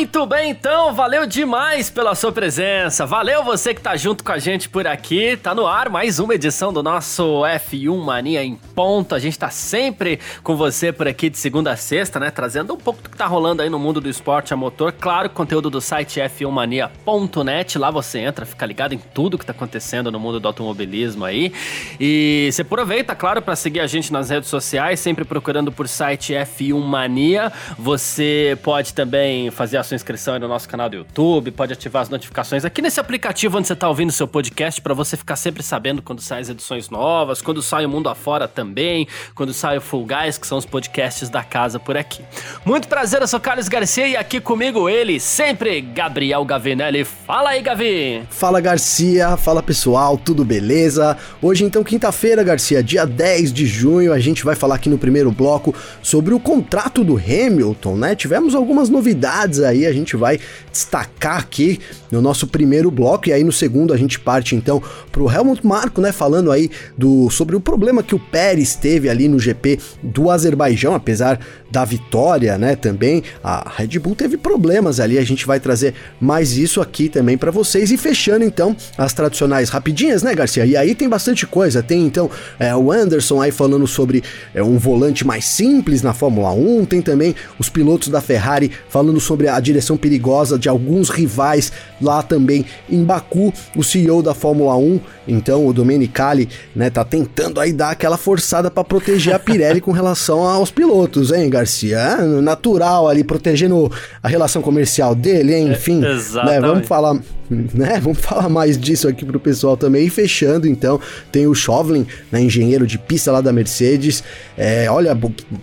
Muito bem, então, valeu demais pela sua presença. Valeu você que tá junto com a gente por aqui. Tá no ar mais uma edição do nosso F1 Mania em ponto. A gente tá sempre com você por aqui de segunda a sexta, né, trazendo um pouco do que tá rolando aí no mundo do esporte a motor. Claro, conteúdo do site f1mania.net. Lá você entra, fica ligado em tudo que tá acontecendo no mundo do automobilismo aí. E você aproveita, claro, para seguir a gente nas redes sociais, sempre procurando por site F1 Mania. Você pode também fazer a sua inscrição aí no nosso canal do YouTube, pode ativar as notificações aqui nesse aplicativo onde você está ouvindo o seu podcast para você ficar sempre sabendo quando saem as edições novas, quando sai o Mundo Afora também, quando sai o Full Guys, que são os podcasts da casa por aqui. Muito prazer, eu sou Carlos Garcia e aqui comigo ele, sempre Gabriel Gavinelli. Fala aí, Gavi! Fala, Garcia. Fala, pessoal. Tudo beleza? Hoje, então, quinta-feira, Garcia, dia 10 de junho, a gente vai falar aqui no primeiro bloco sobre o contrato do Hamilton, né? Tivemos algumas novidades aí aí a gente vai destacar aqui no nosso primeiro bloco. E aí no segundo a gente parte então pro Helmut Marko, né, falando aí do sobre o problema que o Pérez teve ali no GP do Azerbaijão, apesar da vitória, né, também a Red Bull teve problemas ali, a gente vai trazer mais isso aqui também para vocês e fechando então as tradicionais rapidinhas, né, Garcia? E aí tem bastante coisa, tem então é, o Anderson aí falando sobre é, um volante mais simples na Fórmula 1, tem também os pilotos da Ferrari falando sobre a direção perigosa de alguns rivais lá também em Baku, o CEO da Fórmula 1, então o Domenicali, né, tá tentando aí dar aquela forçada para proteger a Pirelli com relação aos pilotos, hein, Garcia? É natural ali protegendo a relação comercial dele, hein? enfim, é, né, vamos falar, né, vamos falar mais disso aqui pro pessoal também. E fechando, então, tem o Chauvelin, né, engenheiro de pista lá da Mercedes. É, olha,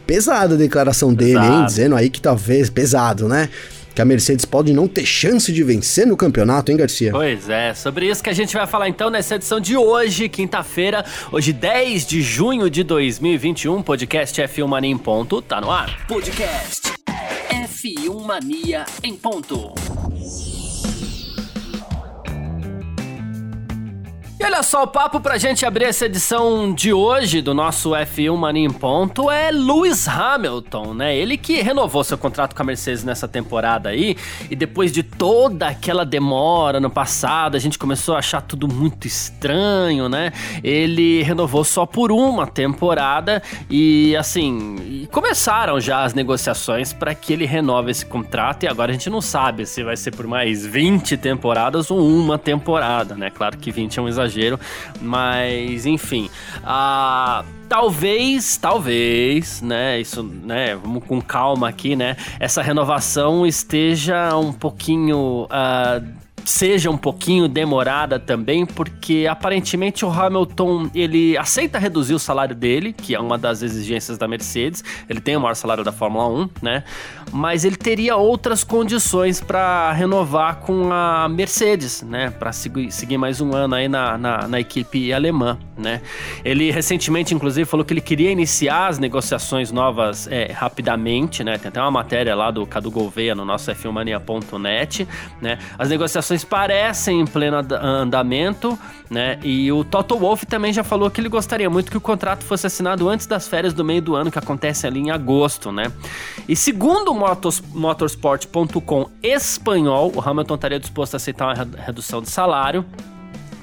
pesada a declaração dele, hein, dizendo aí que talvez pesado, né? Que a Mercedes pode não ter chance de vencer no campeonato, hein, Garcia? Pois é, sobre isso que a gente vai falar então nessa edição de hoje, quinta-feira, hoje 10 de junho de 2021, podcast F1 Mania em ponto, tá no ar. Podcast F1 Mania em ponto. E olha só, o papo pra gente abrir essa edição de hoje do nosso F1 Mania em Ponto é Lewis Hamilton, né? Ele que renovou seu contrato com a Mercedes nessa temporada aí, e depois de toda aquela demora no passado, a gente começou a achar tudo muito estranho, né? Ele renovou só por uma temporada e assim, começaram já as negociações para que ele renove esse contrato e agora a gente não sabe se vai ser por mais 20 temporadas ou uma temporada, né? Claro que 20 é um exagero exagero, mas enfim. Uh, talvez, talvez, né? Isso, né? Vamos com calma aqui, né? Essa renovação esteja um pouquinho. Uh, seja um pouquinho demorada também, porque aparentemente o Hamilton ele aceita reduzir o salário dele, que é uma das exigências da Mercedes. Ele tem o maior salário da Fórmula 1, né? Mas ele teria outras condições para renovar com a Mercedes, né? Para seguir, mais um ano aí na, na, na, equipe alemã, né? Ele recentemente, inclusive, falou que ele queria iniciar as negociações novas é, rapidamente, né? Tem até uma matéria lá do Cadu Gouveia no nosso f1mania.net, né? As negociações parecem em pleno andamento, né? E o Toto Wolff também já falou que ele gostaria muito que o contrato fosse assinado antes das férias do meio do ano, que acontece ali em agosto, né? E segundo o motorsport.com espanhol, o Hamilton estaria disposto a aceitar uma redução de salário.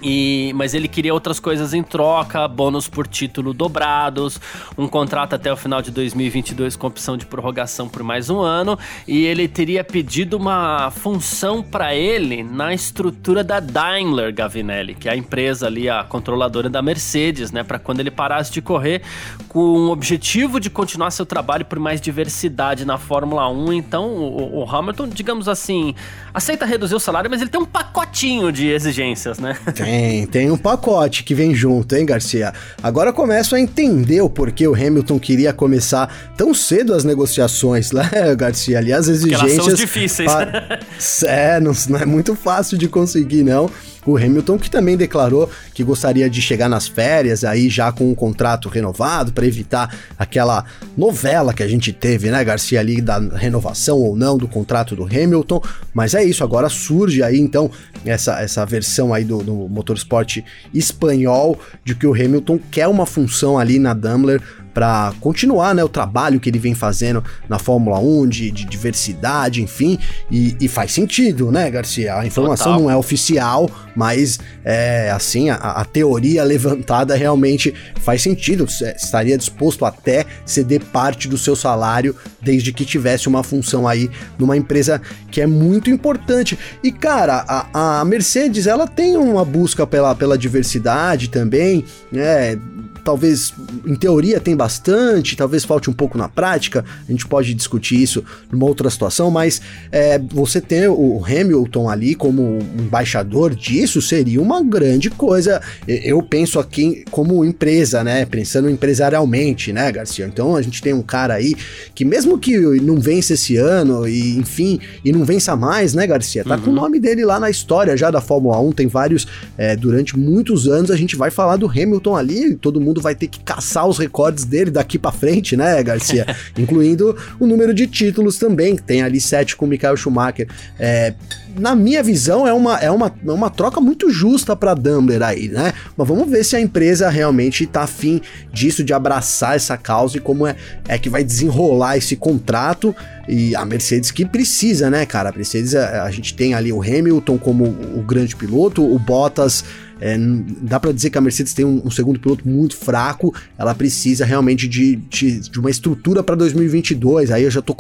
E, mas ele queria outras coisas em troca, bônus por título dobrados, um contrato até o final de 2022 com opção de prorrogação por mais um ano, e ele teria pedido uma função para ele na estrutura da Daimler Gavinelli, que é a empresa ali, a controladora da Mercedes, né, para quando ele parasse de correr com o objetivo de continuar seu trabalho por mais diversidade na Fórmula 1. Então, o, o Hamilton, digamos assim, aceita reduzir o salário, mas ele tem um pacotinho de exigências, né? Tem, tem um pacote que vem junto, hein, Garcia? Agora começo a entender o porquê o Hamilton queria começar tão cedo as negociações, né, Garcia? Ali as exigências. Porque elas são difíceis. Pa... é, não, não é muito fácil de conseguir, não. O Hamilton que também declarou que gostaria de chegar nas férias aí já com um contrato renovado para evitar aquela novela que a gente teve, né, Garcia ali da renovação ou não do contrato do Hamilton. Mas é isso, agora surge aí então essa, essa versão aí do, do motorsport espanhol de que o Hamilton quer uma função ali na Daimler para continuar né, o trabalho que ele vem fazendo na Fórmula 1, de, de diversidade, enfim, e, e, faz sentido, né, Garcia? A informação Total. não é oficial, mas é assim, a, a, teoria levantada realmente faz sentido. Estaria disposto até ceder parte do seu salário desde que tivesse uma função aí numa empresa que é muito importante. E cara, a, a Mercedes ela tem uma busca pela, pela diversidade também, né? Talvez em teoria tem bastante, talvez falte um pouco na prática, a gente pode discutir isso numa outra situação, mas é, você ter o Hamilton ali como embaixador disso seria uma grande coisa. Eu penso aqui como empresa, né? Pensando empresarialmente, né, Garcia? Então a gente tem um cara aí que, mesmo que não vence esse ano, e enfim, e não vença mais, né, Garcia? Tá uhum. com o nome dele lá na história já da Fórmula 1, tem vários. É, durante muitos anos a gente vai falar do Hamilton ali, todo mundo vai ter que caçar os recordes dele daqui para frente, né, Garcia? Incluindo o número de títulos também, que tem ali sete com o Michael Schumacher. É, na minha visão, é uma, é uma, é uma troca muito justa para Dumbler aí, né? Mas vamos ver se a empresa realmente tá afim disso, de abraçar essa causa e como é, é que vai desenrolar esse contrato. E a Mercedes que precisa, né, cara? A Mercedes, a, a gente tem ali o Hamilton como o grande piloto, o Bottas é, dá para dizer que a Mercedes tem um, um, segundo piloto muito fraco, ela precisa realmente de, de, de uma estrutura para 2022. Aí eu já tô,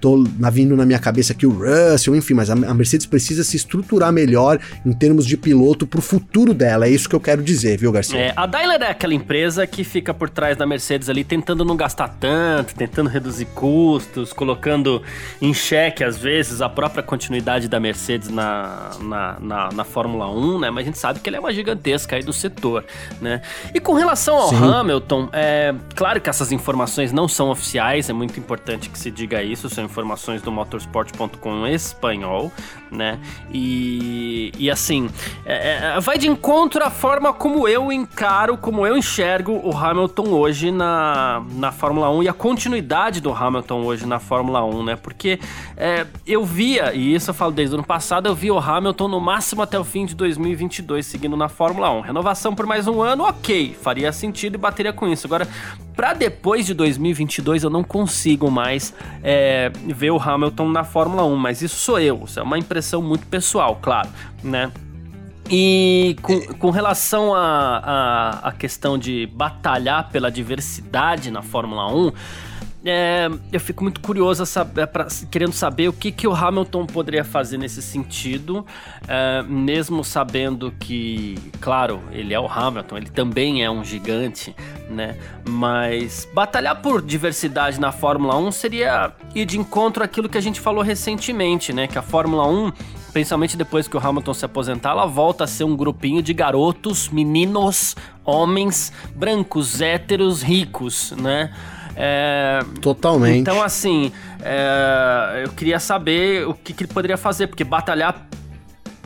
tô vindo na minha cabeça aqui o Russell, enfim, mas a, a Mercedes precisa se estruturar melhor em termos de piloto pro futuro dela. É isso que eu quero dizer, viu, Garcia? É, a Daimler é aquela empresa que fica por trás da Mercedes ali, tentando não gastar tanto, tentando reduzir custos, colocando em xeque, às vezes, a própria continuidade da Mercedes na, na, na, na Fórmula 1, né? Mas a gente sabe que ela é uma gigantesca aí do setor, né? E com relação ao Sim. Hamilton, é claro que essas informações não são oficiais, é muito importante que se diga isso, são informações do motorsport.com espanhol, né? E, e assim, é, é, vai de encontro à forma como eu encaro, como eu enxergo o Hamilton hoje na, na Fórmula 1 e a continuidade do Hamilton hoje na Fórmula 1, né? Porque é, eu via, e isso eu falo desde o ano passado, eu vi o Hamilton no máximo até o fim de 2022 seguindo na Fórmula 1. Renovação por mais um ano, ok, faria sentido e bateria com isso. Agora, para depois de 2022 eu não consigo mais é, ver o Hamilton na Fórmula 1, mas isso sou eu, isso é uma impressão muito pessoal, claro, né? E com, com relação à questão de batalhar pela diversidade na Fórmula 1, é, eu fico muito curioso saber, pra, querendo saber o que, que o Hamilton poderia fazer nesse sentido, é, mesmo sabendo que, claro, ele é o Hamilton, ele também é um gigante, né? Mas batalhar por diversidade na Fórmula 1 seria ir de encontro àquilo que a gente falou recentemente, né? Que a Fórmula 1 principalmente depois que o Hamilton se aposentar, ela volta a ser um grupinho de garotos, meninos, homens, brancos, héteros, ricos, né? É, Totalmente. Então, assim, é, eu queria saber o que, que ele poderia fazer, porque batalhar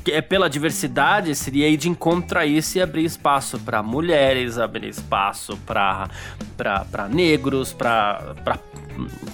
é pela diversidade seria ir de encontro a isso e abrir espaço para mulheres, abrir espaço para negros, para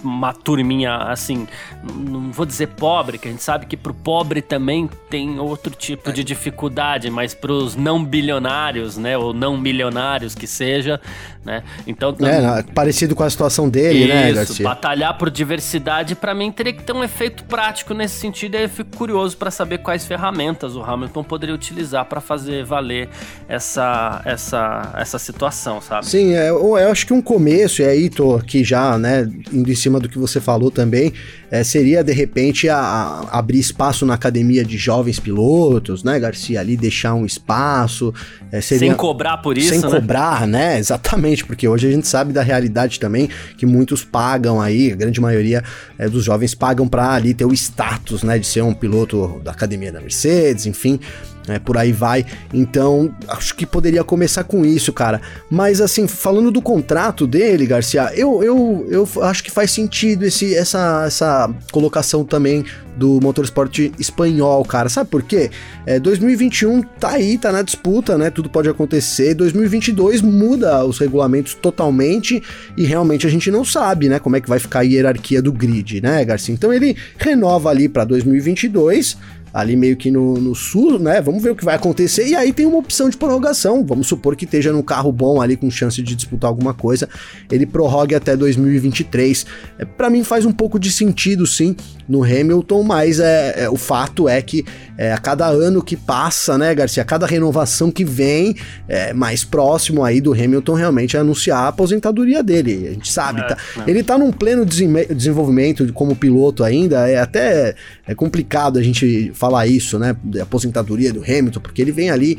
uma turminha assim, não vou dizer pobre, que a gente sabe que pro pobre também tem outro tipo é. de dificuldade, mas pros não bilionários, né, ou não milionários que seja, né? Então, é, parecido com a situação dele, né, isso, né, Garcia? batalhar por diversidade para mim teria que ter um efeito prático nesse sentido, e eu fico curioso para saber quais ferramentas o Hamilton poderia utilizar para fazer valer essa essa essa situação, sabe? Sim, é, eu, eu acho que um começo, e aí tô aqui já, né, indo em cima do que você falou também, é, seria de repente a, a abrir espaço na academia de jovens pilotos, né, Garcia? Ali deixar um espaço. É, seria, sem cobrar por isso, Sem né? cobrar, né? Exatamente, porque hoje a gente sabe da realidade também que muitos pagam aí, a grande maioria é, dos jovens pagam para ali ter o status, né, de ser um piloto da academia da Mercedes, enfim. Né, por aí vai. Então, acho que poderia começar com isso, cara. Mas assim, falando do contrato dele, Garcia, eu, eu, eu acho que faz sentido esse, essa, essa colocação também do motorsport espanhol, cara. Sabe por quê? É, 2021 tá aí, tá na disputa, né? Tudo pode acontecer. 2022 muda os regulamentos totalmente e realmente a gente não sabe, né, como é que vai ficar a hierarquia do grid, né, Garcia? Então ele renova ali para 2022 ali meio que no, no sul, né? Vamos ver o que vai acontecer. E aí tem uma opção de prorrogação. Vamos supor que esteja num carro bom ali com chance de disputar alguma coisa. Ele prorrogue até 2023. É, para mim faz um pouco de sentido, sim, no Hamilton, mas é, é o fato é que é, a cada ano que passa, né, Garcia, a cada renovação que vem, é, mais próximo aí do Hamilton realmente anunciar a aposentadoria dele. A gente sabe, é, tá? É. Ele tá num pleno desenvolvimento como piloto ainda. É até é complicado a gente falar isso, né? Da aposentadoria do Hamilton, porque ele vem ali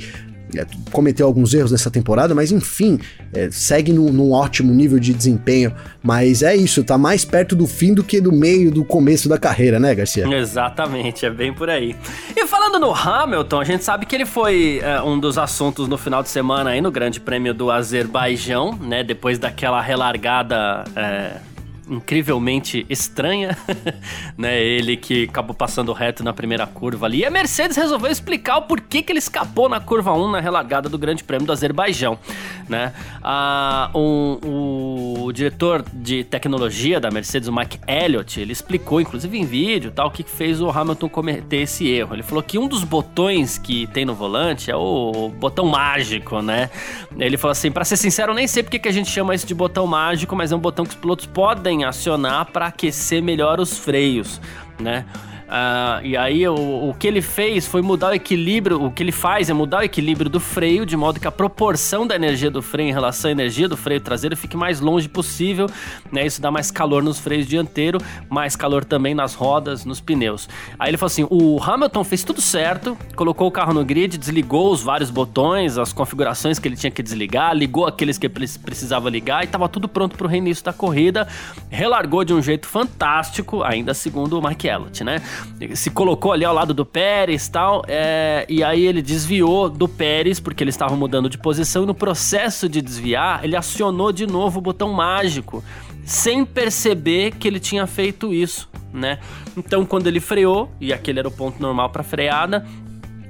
é, cometeu alguns erros nessa temporada, mas enfim, é, segue num, num, ótimo nível de desempenho. Mas é isso, tá mais perto do fim do que do meio do começo da carreira, né, Garcia? Exatamente, é bem por aí. E falando no Hamilton, a gente sabe que ele foi é, um dos assuntos no final de semana aí no Grande Prêmio do Azerbaijão, né? Depois daquela relargada é, incrivelmente estranha, né? Ele que acabou passando reto na primeira curva ali. E a Mercedes resolveu explicar o porquê que ele escapou na curva 1 na relargada do Grande Prêmio do Azerbaijão, né? Ah, um, o diretor de tecnologia da Mercedes, o Mike Elliott, ele explicou, inclusive em vídeo, tal, o que fez o Hamilton cometer esse erro. Ele falou que um dos botões que tem no volante é o botão mágico, né? Ele falou assim, para ser sincero, eu nem sei porque que a gente chama isso de botão mágico, mas é um botão que os pilotos podem acionar para aquecer melhor os freios, né? Uh, e aí o, o que ele fez foi mudar o equilíbrio, o que ele faz é mudar o equilíbrio do freio, de modo que a proporção da energia do freio em relação à energia do freio traseiro fique mais longe possível, né? Isso dá mais calor nos freios dianteiro, mais calor também nas rodas, nos pneus. Aí ele falou assim: o Hamilton fez tudo certo, colocou o carro no grid, desligou os vários botões, as configurações que ele tinha que desligar, ligou aqueles que precisava ligar e estava tudo pronto para o reinício da corrida, relargou de um jeito fantástico, ainda segundo o Mike Elliott, né? Se colocou ali ao lado do Pérez tal, é, e aí ele desviou do Pérez, porque ele estava mudando de posição, e no processo de desviar, ele acionou de novo o botão mágico, sem perceber que ele tinha feito isso, né? Então, quando ele freou, e aquele era o ponto normal para freada,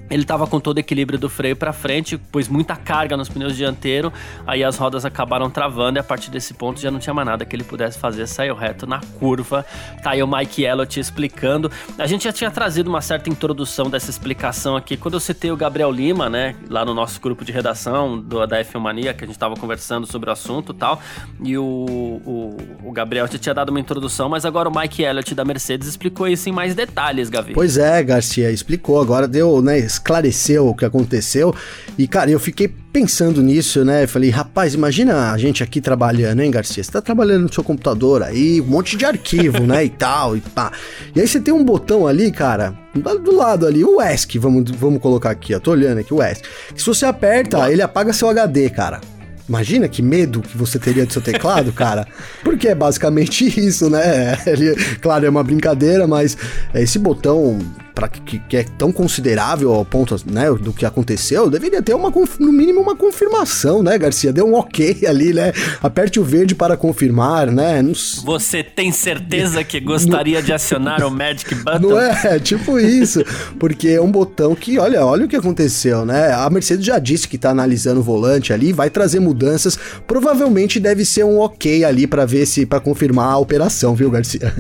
ele estava com todo o equilíbrio do freio para frente, pôs muita carga nos pneus dianteiros, aí as rodas acabaram travando e a partir desse ponto já não tinha mais nada que ele pudesse fazer, saiu reto na curva. Tá aí o Mike Elliott explicando. A gente já tinha trazido uma certa introdução dessa explicação aqui quando eu citei o Gabriel Lima, né, lá no nosso grupo de redação do, da F1 Mania, que a gente estava conversando sobre o assunto e tal, e o, o, o Gabriel já tinha dado uma introdução, mas agora o Mike Elliott da Mercedes explicou isso em mais detalhes, Gavi. Pois é, Garcia, explicou, agora deu, né, esclareceu o que aconteceu. E, cara, eu fiquei pensando nisso, né? Eu falei, rapaz, imagina a gente aqui trabalhando, hein, Garcia? Você tá trabalhando no seu computador aí, um monte de arquivo, né? E tal, e pá. E aí você tem um botão ali, cara, do lado ali, o ESC, vamos, vamos colocar aqui, ó. Tô olhando aqui, o ESC. Se você aperta, ele apaga seu HD, cara. Imagina que medo que você teria do seu teclado, cara. Porque é basicamente isso, né? Ele, claro, é uma brincadeira, mas esse botão para que, que, é tão considerável ao ponto né, do que aconteceu, deveria ter uma, no mínimo uma confirmação, né, Garcia? Deu um ok ali, né? Aperte o verde para confirmar, né? Não... Você tem certeza que gostaria de acionar o Magic Button? Não é, tipo isso. Porque é um botão que, olha, olha o que aconteceu, né? A Mercedes já disse que está analisando o volante ali, vai trazer mudanças. Provavelmente deve ser um ok ali para ver se, para confirmar a operação, viu, Garcia?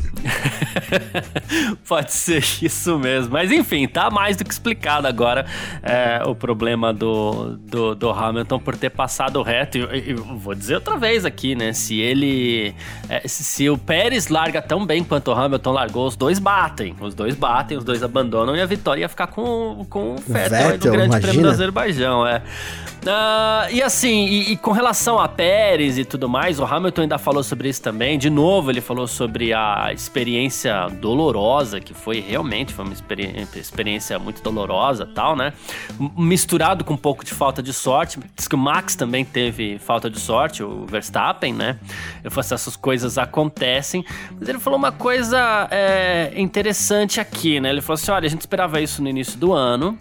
Pode ser isso mesmo. Mas enfim, tá mais do que explicado agora é, o problema do, do, do, Hamilton por ter passado reto. E, e, vou dizer outra vez aqui, né? Se ele. É, se, o Pérez larga tão bem quanto o Hamilton largou, os dois batem. Os dois batem, os dois abandonam e a vitória ia ficar com, com o Vettel, Vettel no Grande imagina. Prêmio do Azerbaijão. É. Uh, e assim, e, e, com relação a Pérez e tudo mais, o Hamilton ainda falou sobre isso também. De novo, ele falou sobre a experiência dolorosa, que foi realmente foi uma experiência, experiência muito dolorosa tal, né? Misturado com um pouco de falta de sorte. Diz que o Max também teve falta de sorte, o Verstappen, né? Ele falou assim, essas coisas acontecem. Mas ele falou uma coisa é, interessante aqui, né? Ele falou assim: olha, a gente esperava isso no início do ano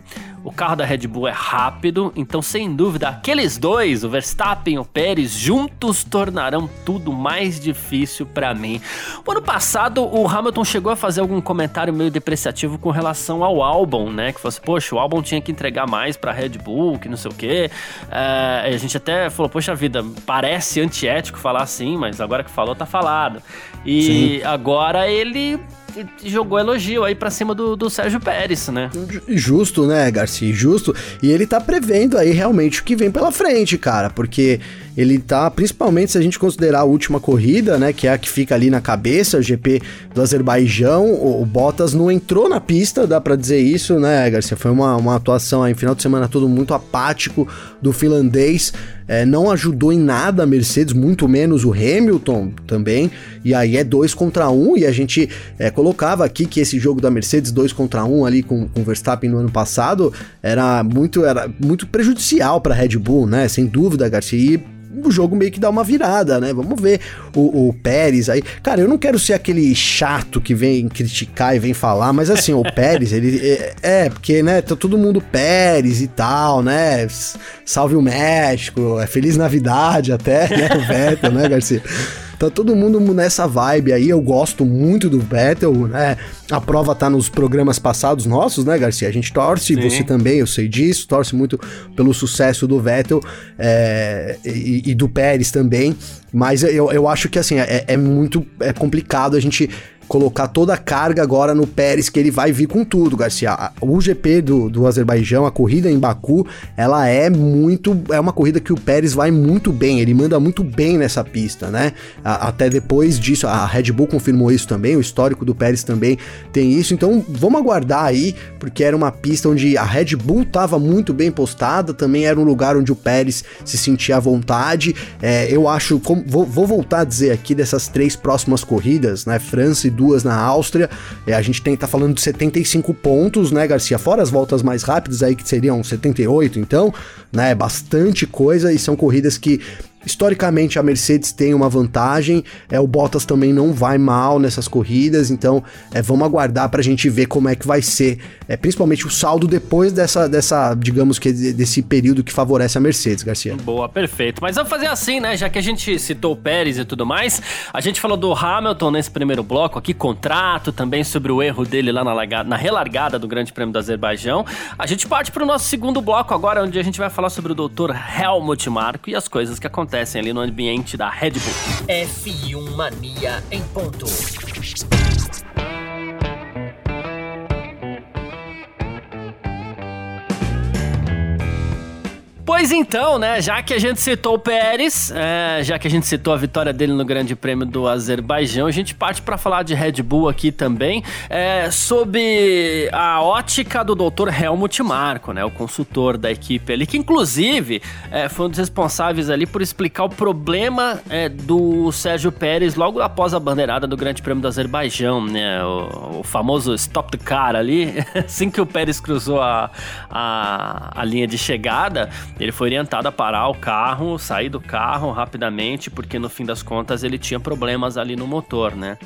o carro da Red Bull é rápido, então sem dúvida aqueles dois, o Verstappen e o Pérez, juntos tornarão tudo mais difícil para mim. O ano passado o Hamilton chegou a fazer algum comentário meio depreciativo com relação ao álbum, né? Que fosse, poxa, o álbum tinha que entregar mais pra Red Bull, que não sei o quê. É, a gente até falou, poxa vida, parece antiético falar assim, mas agora que falou, tá falado. E Sim. agora ele jogou elogio aí pra cima do, do Sérgio Pérez, né? Justo, né, Garcia? Justo. E ele tá prevendo aí realmente o que vem pela frente, cara, porque ele tá, principalmente se a gente considerar a última corrida, né, que é a que fica ali na cabeça, o GP do Azerbaijão, o, Bottas não entrou na pista, dá para dizer isso, né, Garcia? Foi uma, uma atuação aí, final de semana todo muito apático do finlandês, é, não ajudou em nada a Mercedes, muito menos o Hamilton também, e aí é dois contra um, e a gente é, colocava aqui que esse jogo da Mercedes dois contra um ali com, com o Verstappen no ano passado era muito, era muito prejudicial para Red Bull, né, sem dúvida, Garcia, e o jogo meio que dá uma virada, né? Vamos ver o, o Pérez aí. Cara, eu não quero ser aquele chato que vem criticar e vem falar, mas assim, o Pérez, ele. É, é, porque, né, tá todo mundo Pérez e tal, né? Salve o México, é Feliz Navidade até, né? O Vettel, né, Garcia? Tá todo mundo nessa vibe aí. Eu gosto muito do Vettel, né? A prova tá nos programas passados nossos, né, Garcia? A gente torce, Sim. você também, eu sei disso, torce muito pelo sucesso do Vettel é, e, e, do Pérez também. Mas eu, eu acho que assim, é, é muito é complicado a gente colocar toda a carga agora no Pérez, que ele vai vir com tudo, Garcia. O GP do, do Azerbaijão, a corrida em Baku, ela é muito. É uma corrida que o Pérez vai muito bem, ele manda muito bem nessa pista, né? A, até depois disso, a Red Bull confirmou isso também, o histórico do Pérez também tem isso. Então vamos aguardar aí, porque era uma pista onde a Red Bull estava muito bem postada, também era um lugar onde o Pérez se sentia à vontade. É, eu acho, vou, vou voltar a dizer aqui dessas três próximas corridas, né? França e duas na Áustria. É, a gente tem que tá falando de 75 pontos, né, Garcia? Fora as voltas mais rápidas aí, que seriam 78, então, né? Bastante coisa e são corridas que Historicamente, a Mercedes tem uma vantagem, é, o Bottas também não vai mal nessas corridas, então é, vamos aguardar para a gente ver como é que vai ser, é, principalmente o saldo depois dessa, dessa, digamos que desse período que favorece a Mercedes, Garcia. Boa, perfeito. Mas vamos fazer assim, né? Já que a gente citou o Pérez e tudo mais, a gente falou do Hamilton nesse primeiro bloco aqui, contrato também sobre o erro dele lá na, largada, na relargada do Grande Prêmio do Azerbaijão. A gente parte para o nosso segundo bloco agora, onde a gente vai falar sobre o Dr. Helmut Marko e as coisas que acontecem acontecem ali no ambiente da Red Bull. F1 Mania em ponto. Pois então, né? Já que a gente citou o Pérez, é, já que a gente citou a vitória dele no Grande Prêmio do Azerbaijão, a gente parte para falar de Red Bull aqui também, é, sob a ótica do Dr. Helmut Marko, né? O consultor da equipe ali, que inclusive é, foi um dos responsáveis ali por explicar o problema é, do Sérgio Pérez logo após a bandeirada do Grande Prêmio do Azerbaijão, né? O, o famoso stop the car ali, assim que o Pérez cruzou a, a, a linha de chegada ele foi orientado a parar o carro, sair do carro rapidamente, porque no fim das contas ele tinha problemas ali no motor, né?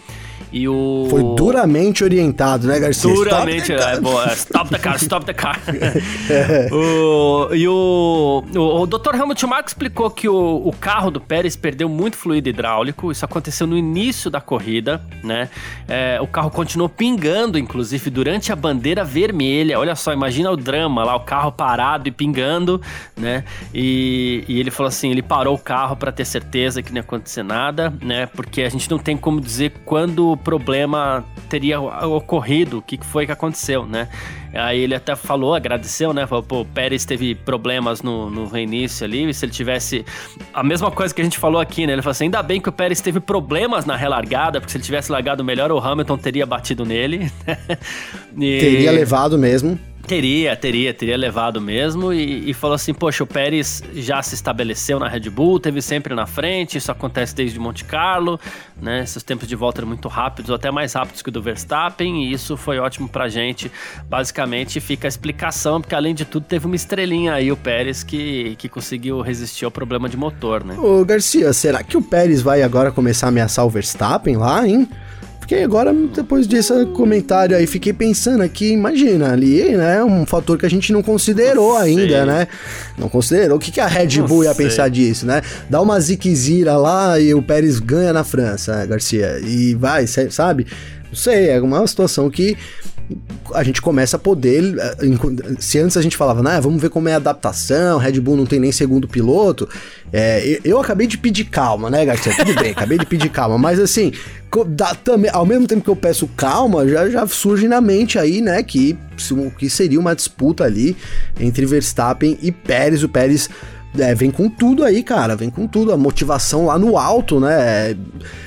E o. Foi duramente orientado, né, Garcia? Duramente, stop é, boa. Stop the car, stop the car. o, e o, o, o Dr. Helmut Marko explicou que o, o carro do Pérez perdeu muito fluido hidráulico. Isso aconteceu no início da corrida, né? É, o carro continuou pingando, inclusive, durante a bandeira vermelha. Olha só, imagina o drama lá, o carro parado e pingando, né? E, e ele falou assim: ele parou o carro para ter certeza que não ia acontecer nada, né? Porque a gente não tem como dizer quando problema teria ocorrido, o que foi que aconteceu, né? Aí ele até falou, agradeceu, né? Falou, pô, o Pérez teve problemas no, no reinício ali, se ele tivesse. A mesma coisa que a gente falou aqui, né? Ele falou assim: ainda bem que o Pérez teve problemas na relargada, porque se ele tivesse largado melhor, o Hamilton teria batido nele. e... Teria levado mesmo. Teria, teria, teria levado mesmo e, e, falou assim: Poxa, o Pérez já se estabeleceu na Red Bull, teve sempre na frente, isso acontece desde Monte Carlo, né? Seus tempos de volta eram muito rápidos, até mais rápidos que o do Verstappen, e isso foi ótimo pra gente. Basicamente fica a explicação, porque além de tudo teve uma estrelinha aí, o Pérez, que, que conseguiu resistir ao problema de motor, né? Ô Garcia, será que o Pérez vai agora começar a ameaçar o Verstappen lá, hein? Porque agora, depois desse comentário aí, fiquei pensando aqui, imagina, ali, né, um fator que a gente não considerou não ainda, né? Não considerou. O que, que a Red não Bull ia sei. pensar disso, né? Dá uma ziquezira lá e o Pérez ganha na França, né, Garcia, e vai, sabe? Não sei, é uma situação que a gente começa a poder. Eh, se antes a gente falava, né, vamos ver como é a adaptação, Red Bull não tem nem segundo piloto. É, eu acabei de pedir calma, né, Garcia? Tudo bem, acabei de pedir calma, mas assim, ao mesmo tempo que eu peço calma, já, já surge na mente aí, né, que, que seria uma disputa ali entre Verstappen e Pérez. O Pérez é, vem com tudo aí, cara. Vem com tudo. A motivação lá no alto, né?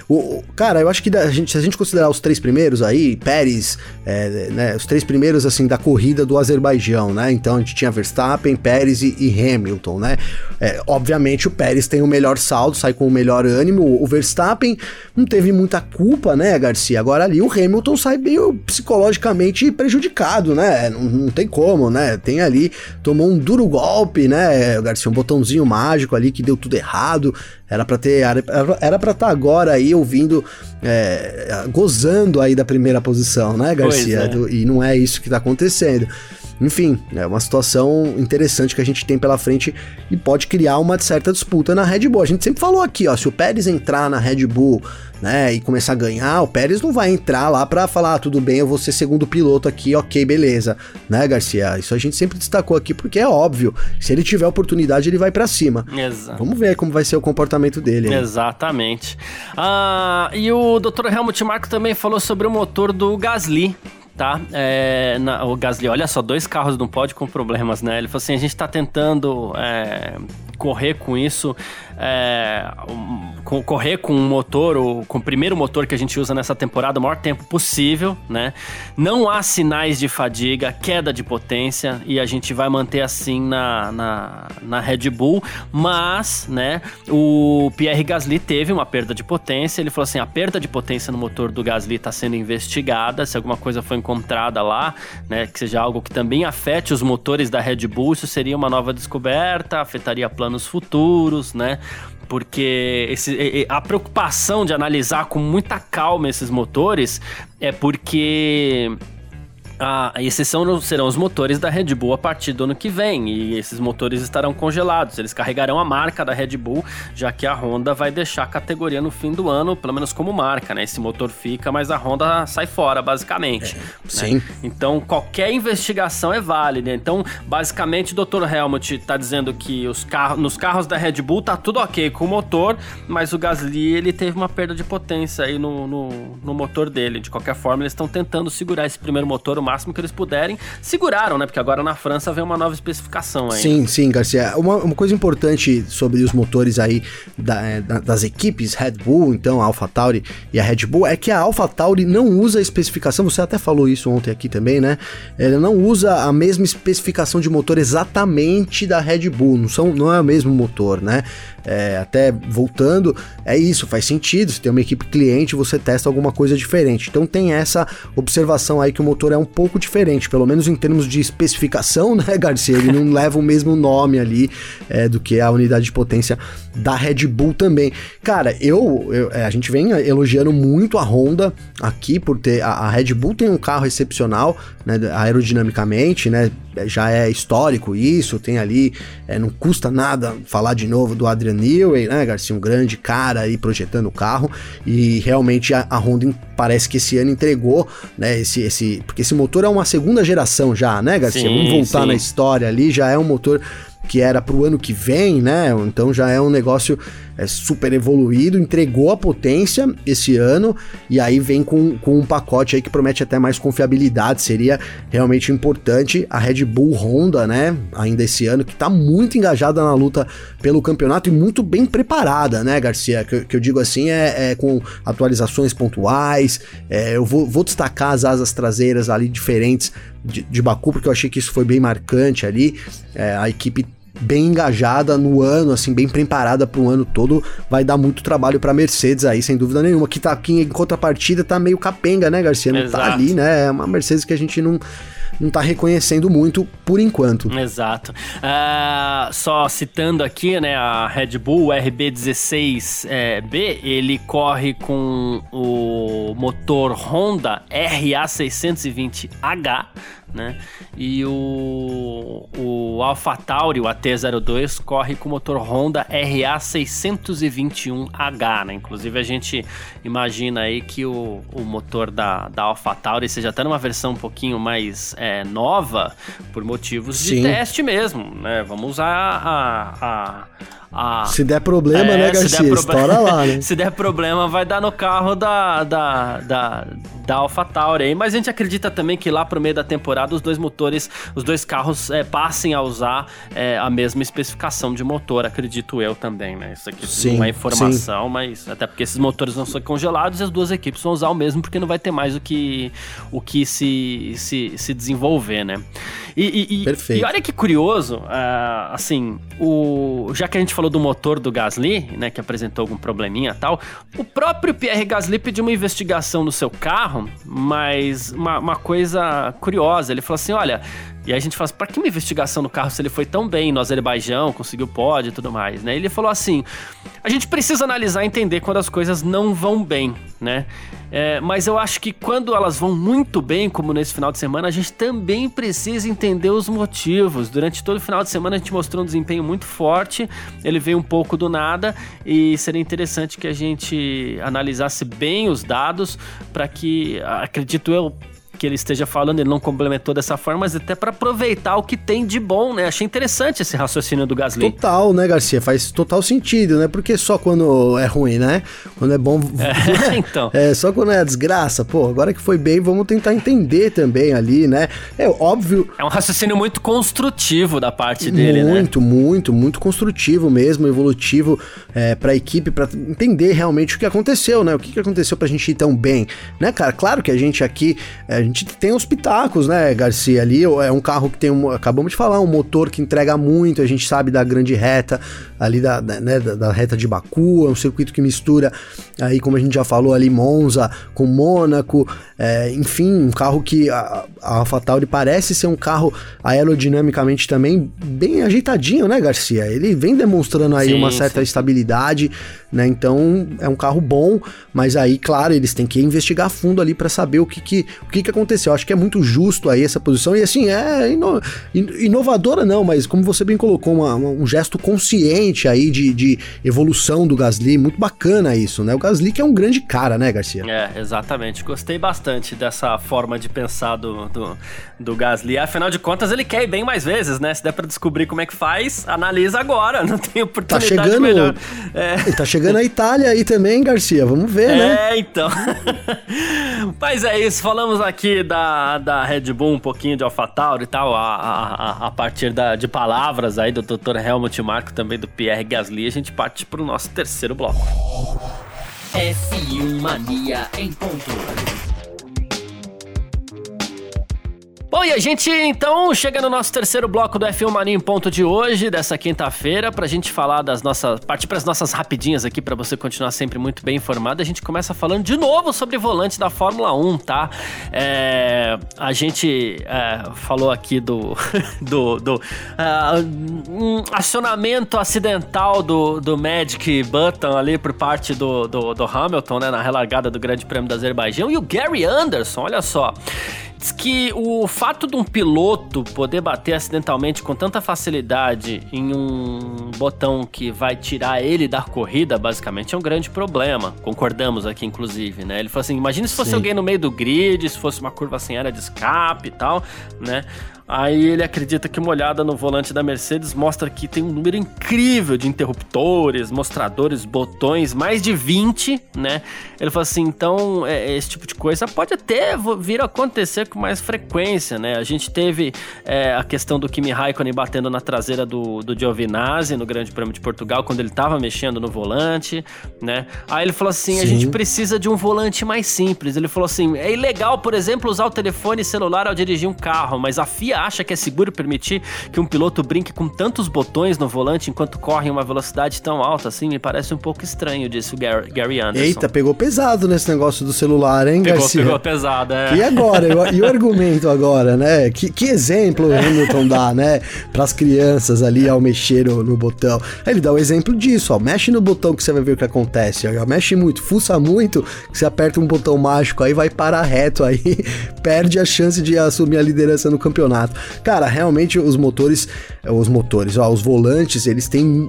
O, o cara, eu acho que a gente, se a gente considerar os três primeiros aí, Pérez, é, né, os três primeiros, assim, da corrida do Azerbaijão, né? Então a gente tinha Verstappen, Pérez e, e Hamilton, né? É, obviamente o Pérez tem o melhor saldo, sai com o melhor ânimo. O Verstappen não teve muita culpa, né, Garcia? Agora ali o Hamilton sai meio psicologicamente prejudicado, né? Não, não tem como, né? Tem ali, tomou um duro golpe, né, Garcia? Um botãozinho mágico ali que deu tudo errado. Era para ter, era para estar tá agora aí ouvindo, é, gozando aí da primeira posição, né, Garcia? É. Do, e não é isso que tá acontecendo. Enfim, é uma situação interessante que a gente tem pela frente e pode criar uma certa disputa na Red Bull. A gente sempre falou aqui, ó, se o Pérez entrar na Red Bull, né, e começar a ganhar, o Pérez não vai entrar lá para falar, ah, tudo bem, eu vou ser segundo piloto aqui, ok, beleza, né, Garcia? Isso a gente sempre destacou aqui porque é óbvio, se ele tiver oportunidade, ele vai para cima. Exato. Vamos ver como vai ser o comportamento dele. Exatamente. Ah, e o Dr. Helmut Marko também falou sobre o motor do Gasly, tá? É, na, o Gasly, olha só, dois carros não pode com problemas, né? Ele falou assim: a gente tá tentando é, correr com isso é, um, correr com um motor, ou com o primeiro motor que a gente usa nessa temporada, o maior tempo possível, né? Não há sinais de fadiga, queda de potência, e a gente vai manter assim na, na, na Red Bull, mas, né, o Pierre Gasly teve uma perda de potência, ele falou assim, a perda de potência no motor do Gasly está sendo investigada, se alguma coisa foi encontrada lá, né, que seja algo que também afete os motores da Red Bull, isso seria uma nova descoberta, afetaria planos futuros, né? Porque esse, a preocupação de analisar com muita calma esses motores é porque a exceção serão os motores da Red Bull a partir do ano que vem, e esses motores estarão congelados. Eles carregarão a marca da Red Bull, já que a Honda vai deixar a categoria no fim do ano, pelo menos como marca, né? Esse motor fica, mas a Honda sai fora, basicamente. É, né? Sim. Então, qualquer investigação é válida. Então, basicamente, o Dr. Helmut está dizendo que os carros, nos carros da Red Bull tá tudo ok com o motor, mas o Gasly ele teve uma perda de potência aí no, no, no motor dele. De qualquer forma, eles estão tentando segurar esse primeiro motor máximo que eles puderem. Seguraram, né? Porque agora na França vem uma nova especificação aí. Sim, sim, Garcia. Uma, uma coisa importante sobre os motores aí da, é, da, das equipes Red Bull, então a AlphaTauri e a Red Bull, é que a AlphaTauri não usa a especificação, você até falou isso ontem aqui também, né? Ela não usa a mesma especificação de motor exatamente da Red Bull, não, são, não é o mesmo motor, né? É, até voltando, é isso, faz sentido. Se tem uma equipe cliente, você testa alguma coisa diferente. Então tem essa observação aí que o motor é um pouco diferente, pelo menos em termos de especificação, né, Garcia? Ele não leva o mesmo nome ali é, do que a unidade de potência da Red Bull também. Cara, eu, eu é, a gente vem elogiando muito a Honda aqui por ter a, a Red Bull tem um carro excepcional, né, aerodinamicamente, né? Já é histórico isso, tem ali, é, não custa nada falar de novo do Adrian Newey, né, Garcia, um grande cara aí projetando o carro e realmente a, a Honda parece que esse ano entregou, né, esse, esse, porque esse motor é uma segunda geração já, né, Garcia? Sim, Vamos voltar sim. na história ali, já é um motor que era para o ano que vem, né? Então já é um negócio é, super evoluído, entregou a potência esse ano e aí vem com, com um pacote aí que promete até mais confiabilidade. Seria realmente importante a Red Bull Honda, né? Ainda esse ano, que está muito engajada na luta pelo campeonato e muito bem preparada, né, Garcia? Que, que eu digo assim, é, é com atualizações pontuais. É, eu vou, vou destacar as asas traseiras ali diferentes de, de Baku, porque eu achei que isso foi bem marcante ali. É, a equipe bem engajada no ano, assim, bem preparada para o ano todo, vai dar muito trabalho para Mercedes aí, sem dúvida nenhuma. Que tá aqui em contrapartida tá meio capenga, né, Garcia? Não tá Exato. tá ali, né? É uma Mercedes que a gente não não tá reconhecendo muito por enquanto. Exato. Uh, só citando aqui, né, a Red Bull RB16B, é, ele corre com o motor Honda RA620H, né? E o, o AlphaTauri, o AT02, corre com o motor Honda RA621H, né? Inclusive a gente imagina aí que o, o motor da, da AlphaTauri seja até numa versão um pouquinho mais é, nova, por motivos Sim. de teste mesmo, né? Vamos usar a, a a... Se der problema, é, né, Garcia? Der Estoura lá, né? se der problema, vai dar no carro da, da, da, da AlphaTauri aí. Mas a gente acredita também que lá pro meio da temporada os dois motores, os dois carros é, passem a usar é, a mesma especificação de motor, acredito eu também, né? Isso aqui sim, não é informação, sim. mas até porque esses motores não são congelados e as duas equipes vão usar o mesmo porque não vai ter mais o que, o que se, se, se desenvolver, né? E, e, Perfeito. e olha que curioso, uh, assim, o, já que a gente falou do motor do Gasly, né, que apresentou algum probleminha tal, o próprio Pierre Gasly pediu uma investigação no seu carro, mas uma, uma coisa curiosa, ele falou assim, olha, e aí a gente fala assim, pra que uma investigação no carro se ele foi tão bem no Azerbaijão, conseguiu pódio e tudo mais, né? Ele falou assim, a gente precisa analisar e entender quando as coisas não vão bem, né? É, mas eu acho que quando elas vão muito bem, como nesse final de semana, a gente também precisa entender os motivos. Durante todo o final de semana a gente mostrou um desempenho muito forte, ele veio um pouco do nada e seria interessante que a gente analisasse bem os dados para que, acredito eu, que ele esteja falando, ele não complementou dessa forma, mas até para aproveitar o que tem de bom, né? Achei interessante esse raciocínio do Gasly. Total, né, Garcia? Faz total sentido, né? Porque só quando é ruim, né? Quando é bom. É, então. É, só quando é desgraça, pô, agora que foi bem, vamos tentar entender também ali, né? É óbvio. É um raciocínio muito construtivo da parte dele, muito, né? Muito, muito, muito construtivo mesmo, evolutivo é, pra equipe, para entender realmente o que aconteceu, né? O que, que aconteceu pra gente ir tão bem, né, cara? Claro que a gente aqui. É, a gente tem os pitacos, né, Garcia? Ali é um carro que tem um. Acabamos de falar, um motor que entrega muito, a gente sabe da grande reta, ali da, né, da, da, reta de Baku, é um circuito que mistura aí, como a gente já falou, ali Monza com Mônaco, é, enfim, um carro que a, a AlphaTauri parece ser um carro aerodinamicamente também bem ajeitadinho, né, Garcia? Ele vem demonstrando aí sim, uma certa sim. estabilidade, né? Então é um carro bom, mas aí, claro, eles têm que investigar fundo ali para saber o que que, o que que aconteceu. Acho que é muito justo aí essa posição e assim, é ino, inovadora não, mas como você bem colocou, uma, um gesto consciente aí de, de evolução do Gasly, muito bacana isso, né? O Gasly que é um grande cara, né, Garcia? É, exatamente. Gostei bastante dessa forma de pensar do, do, do Gasly. Afinal de contas, ele quer ir bem mais vezes, né? Se der pra descobrir como é que faz, analisa agora. Não tem oportunidade tá chegando, melhor. É. Tá chegando a Itália aí também, Garcia. Vamos ver, é, né? É, então. Mas é isso. Falamos aqui da, da Red Bull, um pouquinho de AlphaTauri e tal, a, a, a partir da, de palavras aí do Dr. Helmut Marko, também do Pierre Gasly, a gente parte para o nosso terceiro bloco. F1 Mania em ponto. Bom, e a gente então chega no nosso terceiro bloco do F1 Mania em ponto de hoje, dessa quinta-feira, pra gente falar das nossas. partir pras nossas rapidinhas aqui, para você continuar sempre muito bem informado. A gente começa falando de novo sobre volante da Fórmula 1, tá? É, a gente é, falou aqui do. do, do uh, um acionamento acidental do, do Magic Button ali por parte do, do, do Hamilton, né? Na relargada do Grande Prêmio do Azerbaijão. E o Gary Anderson, olha só. Diz que o fato de um piloto poder bater acidentalmente com tanta facilidade em um botão que vai tirar ele da corrida, basicamente, é um grande problema. Concordamos aqui, inclusive, né? Ele falou assim: imagine se fosse Sim. alguém no meio do grid, se fosse uma curva sem área de escape e tal, né? Aí ele acredita que uma olhada no volante da Mercedes mostra que tem um número incrível de interruptores, mostradores, botões, mais de 20, né? Ele falou assim: então, é, esse tipo de coisa pode até vir a acontecer com mais frequência, né? A gente teve é, a questão do Kimi Raikkonen batendo na traseira do, do Giovinazzi no Grande Prêmio de Portugal, quando ele tava mexendo no volante, né? Aí ele falou assim: Sim. a gente precisa de um volante mais simples. Ele falou assim: é ilegal, por exemplo, usar o telefone celular ao dirigir um carro, mas a FIA acha que é seguro permitir que um piloto brinque com tantos botões no volante enquanto corre em uma velocidade tão alta assim? Me parece um pouco estranho, disse o Gary, Gary Anderson. Eita, pegou pesado nesse negócio do celular, hein, pegou, Garcia? Pegou pesado, é. E agora? e o argumento agora, né? Que, que exemplo o Hamilton dá, né? Para as crianças ali ao mexer no, botão. Ele dá o exemplo disso, ó. Mexe no botão que você vai ver o que acontece. Ó, mexe muito, fuça muito, que você aperta um botão mágico aí vai parar reto aí, perde a chance de assumir a liderança no campeonato. Cara, realmente os motores, os motores, ó, os volantes, eles têm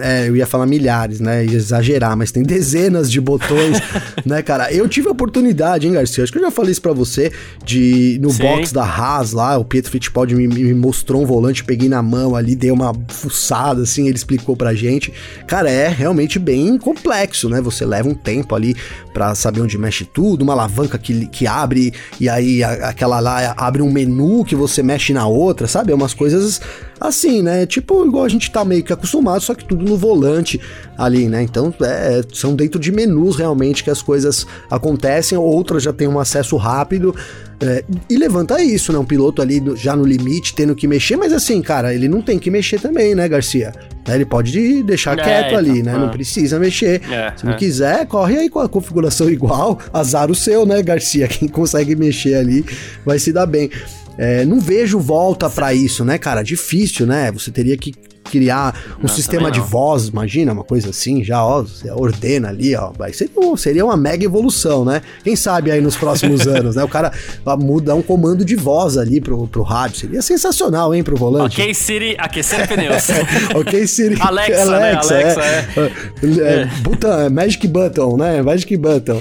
é, eu ia falar milhares, né? Ia exagerar, mas tem dezenas de botões, né, cara? Eu tive a oportunidade, hein, Garcia? Acho que eu já falei isso pra você, de no Sim. box da Haas lá, o Pietro Fittipaldi me, me, mostrou um volante, peguei na mão ali, dei uma fuçada, assim, ele explicou pra gente. Cara, é realmente bem complexo, né? Você leva um tempo ali para saber onde mexe tudo, uma alavanca que, que abre e aí a, aquela lá abre um menu que você mexe na outra, sabe? É umas coisas assim, né? Tipo, igual a gente tá meio que acostumado, só que tudo no volante ali, né? Então, é, são dentro de menus realmente que as coisas acontecem, outras já tem um acesso rápido. É, e levanta isso, né? Um piloto ali já no limite, tendo que mexer, mas assim, cara, ele não tem que mexer também, né, Garcia? Ele pode deixar é, quieto então, ali, né? Não precisa mexer. É, Se não é. quiser, corre aí com a configuração igual. Azar o seu, né, Garcia? Quem consegue mexer ali vai se dar bem. É, não vejo volta para isso, né, cara? Difícil, né? Você teria que criar um não, sistema de voz, imagina, uma coisa assim, já, ó, você ordena ali, ó, vai ser, seria uma mega evolução, né? Quem sabe aí nos próximos anos, né? O cara muda um comando de voz ali pro, pro rádio, seria sensacional, hein, pro volante. Ok, Siri, aquecer pneus. ok, Siri. Alexa, Alexa, né? Alexa, é. é. é. é button, Magic Button, né? Magic Button.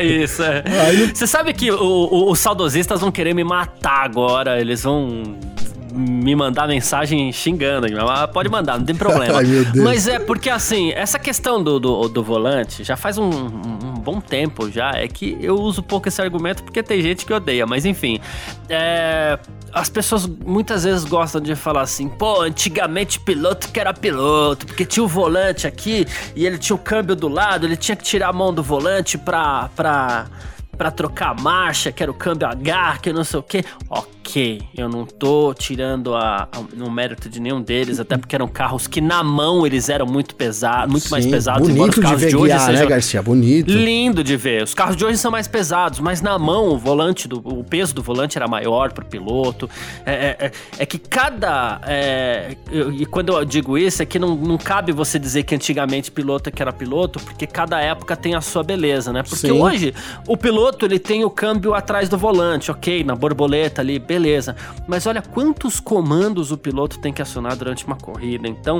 Isso, é. Você sabe que o, o, os saudosistas vão querer me matar agora, eles vão me mandar mensagem xingando, pode mandar, não tem problema. Ai, Mas é porque assim, essa questão do, do, do volante já faz um, um, bom tempo já, é que eu uso pouco esse argumento porque tem gente que odeia, mas enfim. É, as pessoas muitas vezes gostam de falar assim, pô, antigamente piloto que era piloto, porque tinha o volante aqui e ele tinha o câmbio do lado, ele tinha que tirar a mão do volante pra. pra para trocar a marcha, que era o câmbio H, que não sei o que. Ok, eu não tô tirando a, a, no mérito de nenhum deles, até porque eram carros que na mão eles eram muito pesados, muito Sim, mais pesados. Bonito os carros de, ver de hoje guiar, né, Garcia? Bonito. Lindo de ver. Os carros de hoje são mais pesados, mas na mão o volante, do, o peso do volante era maior pro piloto. É, é, é, é que cada. É, eu, e quando eu digo isso, é que não, não cabe você dizer que antigamente piloto é que era piloto, porque cada época tem a sua beleza, né? Porque Sim. hoje o piloto piloto ele tem o câmbio atrás do volante, ok, na borboleta ali, beleza. Mas olha quantos comandos o piloto tem que acionar durante uma corrida. Então,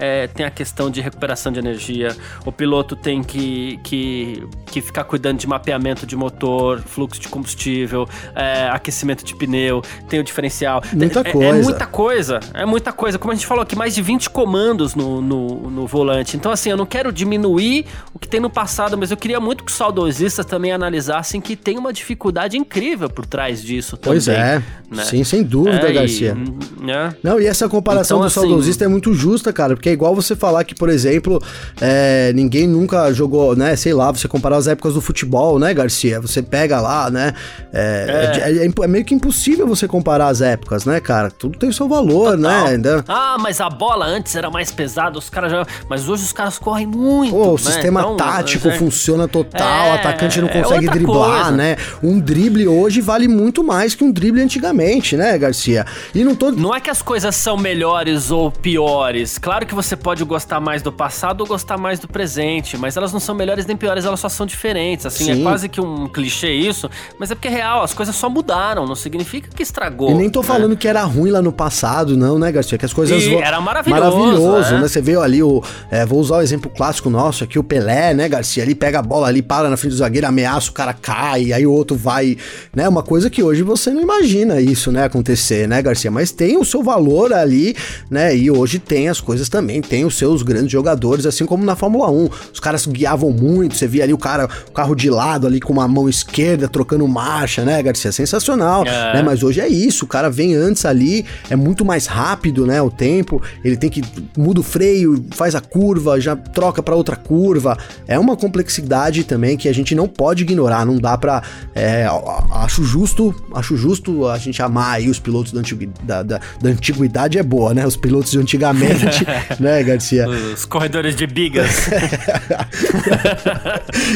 é, tem a questão de recuperação de energia, o piloto tem que, que, que ficar cuidando de mapeamento de motor, fluxo de combustível, é, aquecimento de pneu, tem o diferencial. Muita é, coisa. É muita coisa, é muita coisa. Como a gente falou aqui, mais de 20 comandos no, no, no volante. Então, assim, eu não quero diminuir o que tem no passado, mas eu queria muito que os saudosistas também analisassem que tem uma dificuldade incrível por trás disso também. Pois é, né? sim, sem dúvida, é, Garcia. E, é. Não, e essa comparação então, do assim, saudosista é muito justa, cara, porque é igual você falar que, por exemplo, é, ninguém nunca jogou, né? Sei lá, você comparar as épocas do futebol, né, Garcia? Você pega lá, né? É, é. é, é, é meio que impossível você comparar as épocas, né, cara? Tudo tem o seu valor, né? Total. né? Ainda... Ah, mas a bola antes era mais pesada, os caras já. Mas hoje os caras correm muito. Pô, o né? sistema então, tático é, funciona total, o atacante não consegue driblar, coisa. né? Um drible hoje vale muito mais que um drible antigamente, né, Garcia? E não tô. Não é que as coisas são melhores ou piores. Claro que você pode gostar mais do passado ou gostar mais do presente, mas elas não são melhores nem piores, elas só são diferentes. Assim, é Sim. é quase que um clichê isso, mas é porque é real, as coisas só mudaram, não significa que estragou. E nem tô né? falando que era ruim lá no passado, não, né, Garcia? Que as coisas. E era maravilhoso. Maravilhoso, é. né? Você vê ali o. É, vou usar o exemplo clássico nosso aqui, o Pelé, né, Garcia? Ali pega a bola ali, para na frente do zagueiro, ameaça, o cara cai, aí o outro vai, né? Uma coisa que hoje você não imagina isso, né, acontecer, né, Garcia? Mas tem o seu valor ali, né? E hoje tem as coisas também, tem os seus grandes jogadores, assim como na Fórmula 1. Os caras guiavam muito, você via ali o cara, o carro de lado ali com uma mão esquerda trocando marcha, né, Garcia? Sensacional, é. né? Mas hoje é isso, o cara vem antes ali, é muito mais rápido, né, o tempo, ele tem que muda o freio, faz a curva, já troca para outra curva. É uma complexidade também que a gente não pode ignorar, não dá para é, acho justo, acho justo a, gente amar aí os pilotos da, antigu, da, da, da antiguidade é boa, né? Os pilotos de antigamente, né, Garcia? Os corredores de bigas.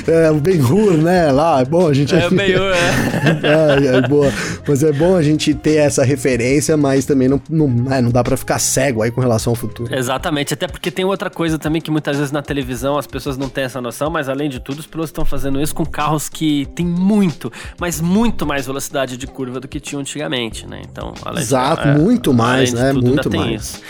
é, o Ben-Hur, né? Lá, é bom a gente... É, o Ben-Hur, é. é. É, boa. Mas é bom a gente ter essa referência, mas também não, não, é, não dá para ficar cego aí com relação ao futuro. Exatamente, até porque tem outra coisa também que muitas vezes na televisão as pessoas não têm essa noção, mas além de tudo, os pilotos estão fazendo isso com carros que tem muito, mas muito mais velocidade de curva do que tinham antigamente, né? Então, além Exato, é, muito mais, né? Tudo, muito mais.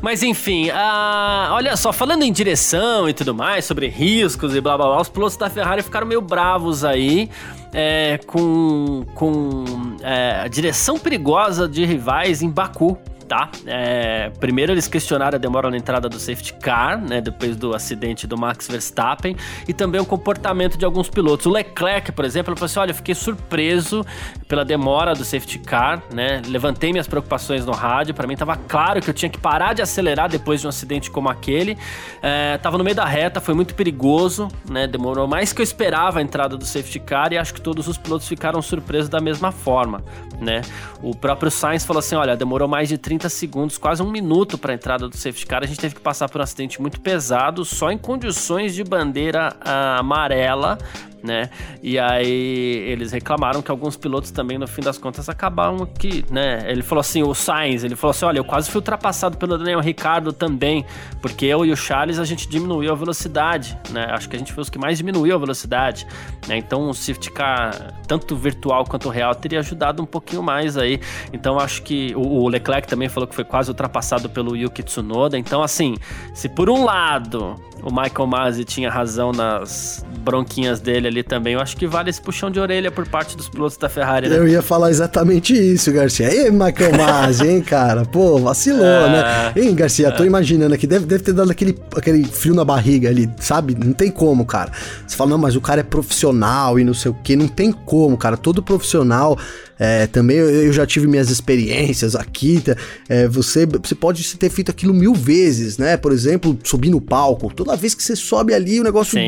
Mas enfim, uh, olha só, falando em direção e tudo mais, sobre riscos e blá blá blá, os pilotos da Ferrari ficaram meio bravos aí. É, com, com é, a direção perigosa de rivais em Baku, tá? É, primeiro eles questionaram a demora na entrada do safety car, né? Depois do acidente do Max Verstappen e também o comportamento de alguns pilotos. O Leclerc, por exemplo, ele falou assim: olha, eu fiquei surpreso pela demora do safety car, né? Levantei minhas preocupações no rádio. Para mim tava claro que eu tinha que parar de acelerar depois de um acidente como aquele. É, tava no meio da reta, foi muito perigoso, né? Demorou mais que eu esperava a entrada do safety car e acho que todos os pilotos ficaram surpresos da mesma forma, né? O próprio Sainz falou assim: olha, demorou mais de 30 30 segundos, quase um minuto para a entrada do safety car. A gente teve que passar por um acidente muito pesado, só em condições de bandeira uh, amarela, né? E aí eles reclamaram que alguns pilotos também, no fim das contas, acabaram que, né? Ele falou assim, o Sainz, ele falou assim, olha, eu quase fui ultrapassado pelo Daniel Ricardo também, porque eu e o Charles a gente diminuiu a velocidade, né? Acho que a gente foi os que mais diminuiu a velocidade, né? Então o safety car, tanto virtual quanto real, teria ajudado um pouquinho mais aí. Então acho que o Leclerc também falou que foi quase ultrapassado pelo Yuki Tsunoda. Então assim, se por um lado o Michael Masi tinha razão nas bronquinhas dele ali também. Eu acho que vale esse puxão de orelha por parte dos pilotos da Ferrari, né? Eu ia falar exatamente isso, Garcia. E Michael Masi, hein, cara? Pô, vacilou, é... né? Hein, Garcia, é... tô imaginando aqui, deve, deve ter dado aquele, aquele frio na barriga ali, sabe? Não tem como, cara. Você fala, não, mas o cara é profissional e não sei o que. Não tem como, cara. Todo profissional é, também eu, eu, já tive minhas experiências aqui. É, você, você pode ter feito aquilo mil vezes, né? Por exemplo, subir no palco. Toda vez que você sobe ali, o negócio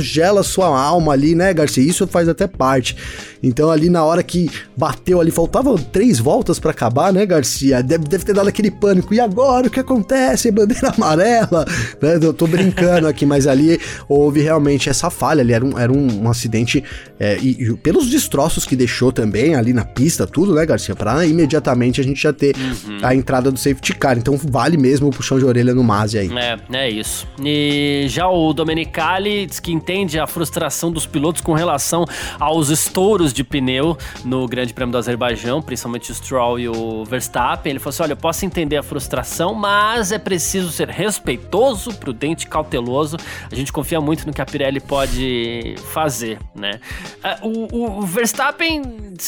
gela sua alma ali, né, Garcia? Isso faz até parte. Então, ali na hora que bateu ali, faltavam três voltas para acabar, né, Garcia? Deve, deve ter dado aquele pânico. E agora o que acontece? Bandeira amarela, né? Eu tô brincando aqui, mas ali houve realmente essa falha. Ali era um, era um, um acidente. É, e, e pelos destroços que deixou também ali na pista, tudo, né, Garcia? Pra imediatamente a gente já ter uhum. a entrada do safety car. Então vale mesmo o puxão de orelha no Masi aí. É, é isso. E já o Domenicali diz que entende a frustração dos pilotos com relação aos estouros de pneu no Grande Prêmio do Azerbaijão, principalmente o Stroll e o Verstappen. Ele falou assim: olha, eu posso entender a frustração, mas é preciso ser respeitoso, prudente, cauteloso. A gente confia muito no que a Pirelli pode fazer, né? Ah, o, o Verstappen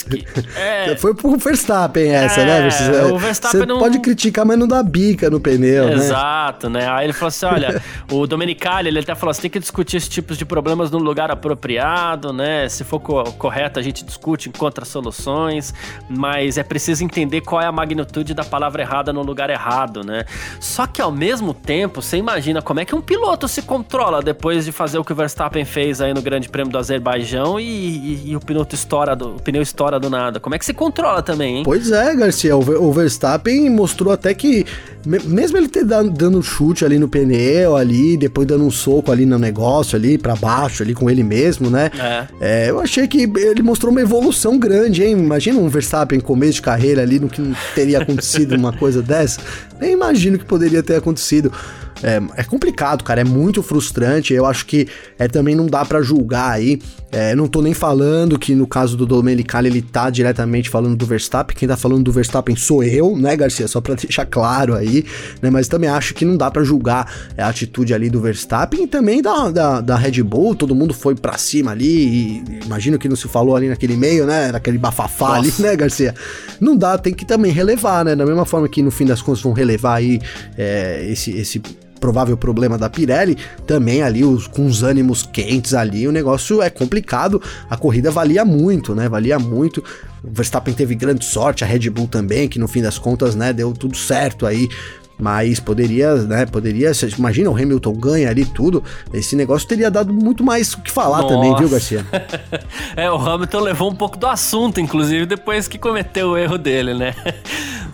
que é. Foi pro Verstappen essa, né, é, né? Você, o Verstappen não... pode criticar, mas não dá bica no pneu, né? Exato, né? Aí ele falou assim, olha, o Domenicali, ele até falou assim, tem que discutir esses tipos de problemas no lugar apropriado, né? Se for co correto, a gente discute, encontra soluções, mas é preciso entender qual é a magnitude da palavra errada no lugar errado, né? Só que ao mesmo tempo, você imagina como é que um piloto se controla depois de fazer o que o Verstappen fez aí no Grande Prêmio do Azerbaijão e, e, e o piloto estoura do, o pneu estoura do nada. Como é que se controla também, hein? Pois é, Garcia. O Verstappen mostrou até que, mesmo ele ter dado, dando chute ali no pneu, ali, depois dando um soco ali no negócio, ali para baixo, ali com ele mesmo, né? É. é. Eu achei que ele mostrou uma evolução grande, hein? Imagina um Verstappen começo de carreira ali, no que não teria acontecido uma coisa dessa. Nem imagino que poderia ter acontecido. É, é, complicado, cara, é muito frustrante. Eu acho que é, também não dá para julgar aí. É, não tô nem falando que no caso do Domenicali ele tá diretamente falando do Verstappen. Quem tá falando do Verstappen sou eu, né, Garcia? Só pra deixar claro aí, né? Mas também acho que não dá para julgar a atitude ali do Verstappen e também da, da, da Red Bull. Todo mundo foi para cima ali e imagino que não se falou ali naquele meio, né? Naquele bafafá Nossa. ali, né, Garcia? Não dá, tem que também relevar, né? Da mesma forma que no fim das contas vão relevar aí é, esse, esse provável problema da Pirelli, também ali os, com os ânimos quentes ali, o negócio é complicado. A corrida valia muito, né? Valia muito. O Verstappen teve grande sorte, a Red Bull também, que no fim das contas, né, deu tudo certo aí mas poderia, né, poderia, imagina o Hamilton ganha ali tudo, esse negócio teria dado muito mais o que falar Nossa. também, viu, Garcia? é, o Hamilton levou um pouco do assunto, inclusive, depois que cometeu o erro dele, né?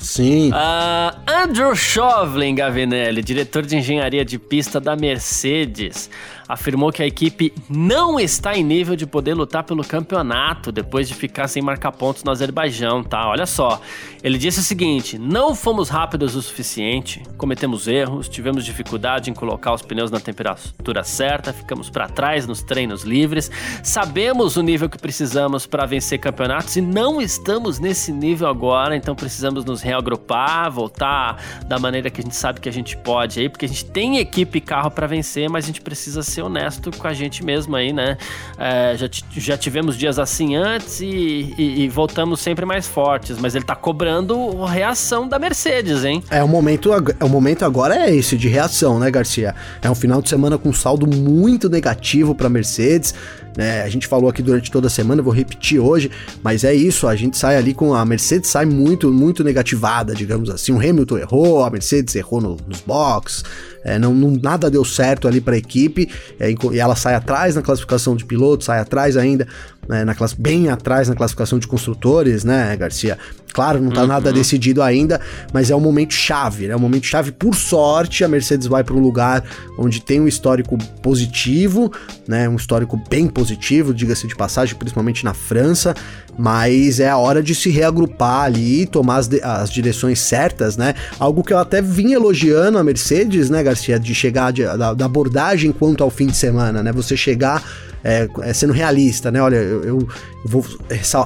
Sim. Uh, Andrew Shovlin, Gavinelli, diretor de engenharia de pista da Mercedes, afirmou que a equipe não está em nível de poder lutar pelo campeonato depois de ficar sem marcar pontos no Azerbaijão, tá? Olha só. Ele disse o seguinte: não fomos rápidos o suficiente, cometemos erros, tivemos dificuldade em colocar os pneus na temperatura certa, ficamos para trás nos treinos livres, sabemos o nível que precisamos para vencer campeonatos e não estamos nesse nível agora, então precisamos nos reagrupar, voltar da maneira que a gente sabe que a gente pode aí, porque a gente tem equipe e carro para vencer, mas a gente precisa ser honesto com a gente mesmo aí, né? É, já, já tivemos dias assim antes e, e, e, voltamos sempre mais fortes, mas ele tá cobrando reação da Mercedes, hein? É o momento, é o momento agora é esse de reação, né, Garcia? É um final de semana com saldo muito negativo para Mercedes. Né? A gente falou aqui durante toda a semana, vou repetir hoje, mas é isso, a gente sai ali com a Mercedes sai muito, muito negativada, digamos assim. O Hamilton errou, a Mercedes errou no, nos box, é, não, não, nada deu certo ali para a equipe, é, e ela sai atrás na classificação de pilotos, sai atrás ainda, né, na classe, bem atrás na classificação de construtores, né, Garcia? Claro, não tá uhum. nada decidido ainda, mas é um momento chave, né? É um momento chave. Por sorte, a Mercedes vai para um lugar onde tem um histórico positivo, né? Um histórico bem positivo, diga-se de passagem, principalmente na França, mas é a hora de se reagrupar ali, tomar as, as direções certas, né? Algo que eu até vim elogiando a Mercedes, né, Garcia, de chegar de, da, da abordagem quanto ao fim de semana, né? Você chegar é, é, sendo realista, né? Olha, eu, eu, vou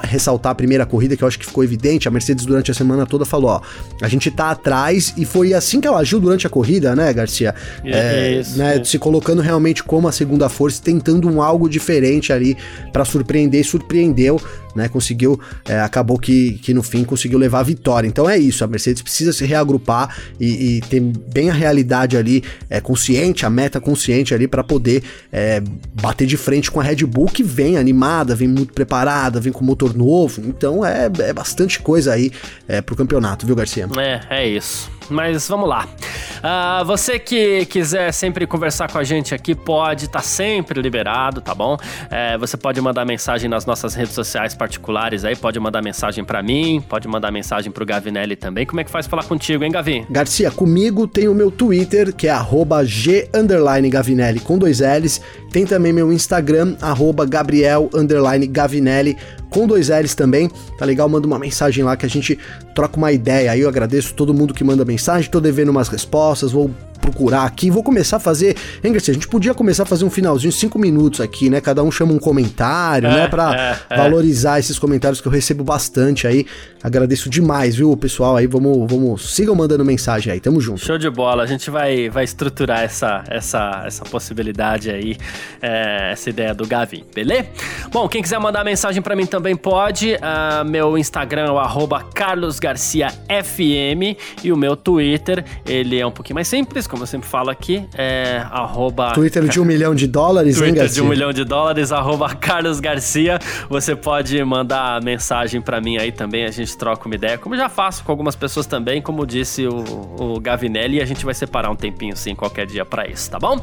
ressaltar a primeira corrida que eu acho que ficou evidente. A Mercedes durante a semana toda falou: ó, a gente tá atrás e foi assim que ela agiu durante a corrida, né, Garcia? É, é isso, né, se colocando realmente como a segunda força, tentando um algo diferente ali para surpreender e surpreendeu né? Conseguiu, é, acabou que, que no fim conseguiu levar a vitória. Então é isso, a Mercedes precisa se reagrupar e, e ter bem a realidade ali é, consciente, a meta consciente ali para poder é, bater de frente com a Red Bull que vem animada, vem muito preparada, vem com motor novo. Então é, é bastante coisa aí é, pro campeonato, viu, Garcia? É, é isso. Mas vamos lá. Uh, você que quiser sempre conversar com a gente aqui, pode, tá sempre liberado, tá bom? É, você pode mandar mensagem nas nossas redes sociais particulares aí, pode mandar mensagem para mim, pode mandar mensagem pro Gavinelli também. Como é que faz falar contigo, hein, Gavi? Garcia, comigo tem o meu Twitter, que é g Gavinelli com dois L's. Tem também meu Instagram, Gabriel Gavinelli com dois L's também. Tá legal? Manda uma mensagem lá que a gente troca uma ideia. Aí eu agradeço todo mundo que manda mensagem, tô devendo umas respostas, vou procurar aqui. Vou começar a fazer. Hein, Garcia? A gente podia começar a fazer um finalzinho, cinco minutos aqui, né? Cada um chama um comentário, né? é, né? Pra é, é. valorizar esses comentários que eu recebo bastante aí. Agradeço demais, viu, pessoal? Aí vamos, vamos. Sigam mandando mensagem aí. Tamo junto. Show de bola. A gente vai, vai estruturar essa, essa, essa possibilidade aí, é, essa ideia do Gavin, beleza? Bom, quem quiser mandar mensagem para mim também pode. Uh, meu Instagram é o carlosgarciafm e o meu Twitter, ele é um pouquinho mais simples, como eu sempre falo aqui, é arroba... Twitter de um milhão de dólares, Twitter hein, Garcia? de um milhão de dólares, arroba Carlos Garcia. Você pode mandar mensagem para mim aí também, a gente troca uma ideia, como já faço com algumas pessoas também, como disse o, o Gavinelli, e a gente vai separar um tempinho sim, qualquer dia para isso, tá bom?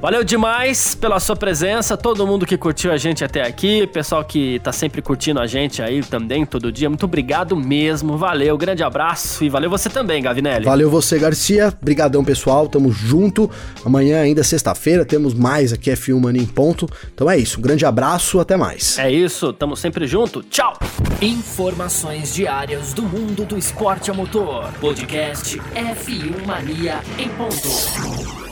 Valeu demais pela sua presença, todo mundo que curtiu a gente até aqui, pessoal que tá sempre curtindo a gente aí também, todo dia, muito obrigado mesmo, valeu, grande abraço e valeu você também, Gavinelli. Valeu você, Garcia, brigadão pessoal, tamo junto. Amanhã, ainda sexta-feira, temos mais aqui F1 Mania em ponto. Então é isso, um grande abraço, até mais. É isso, tamo sempre junto. Tchau. Informações diárias do mundo do esporte a motor. Podcast F1 Mania em ponto.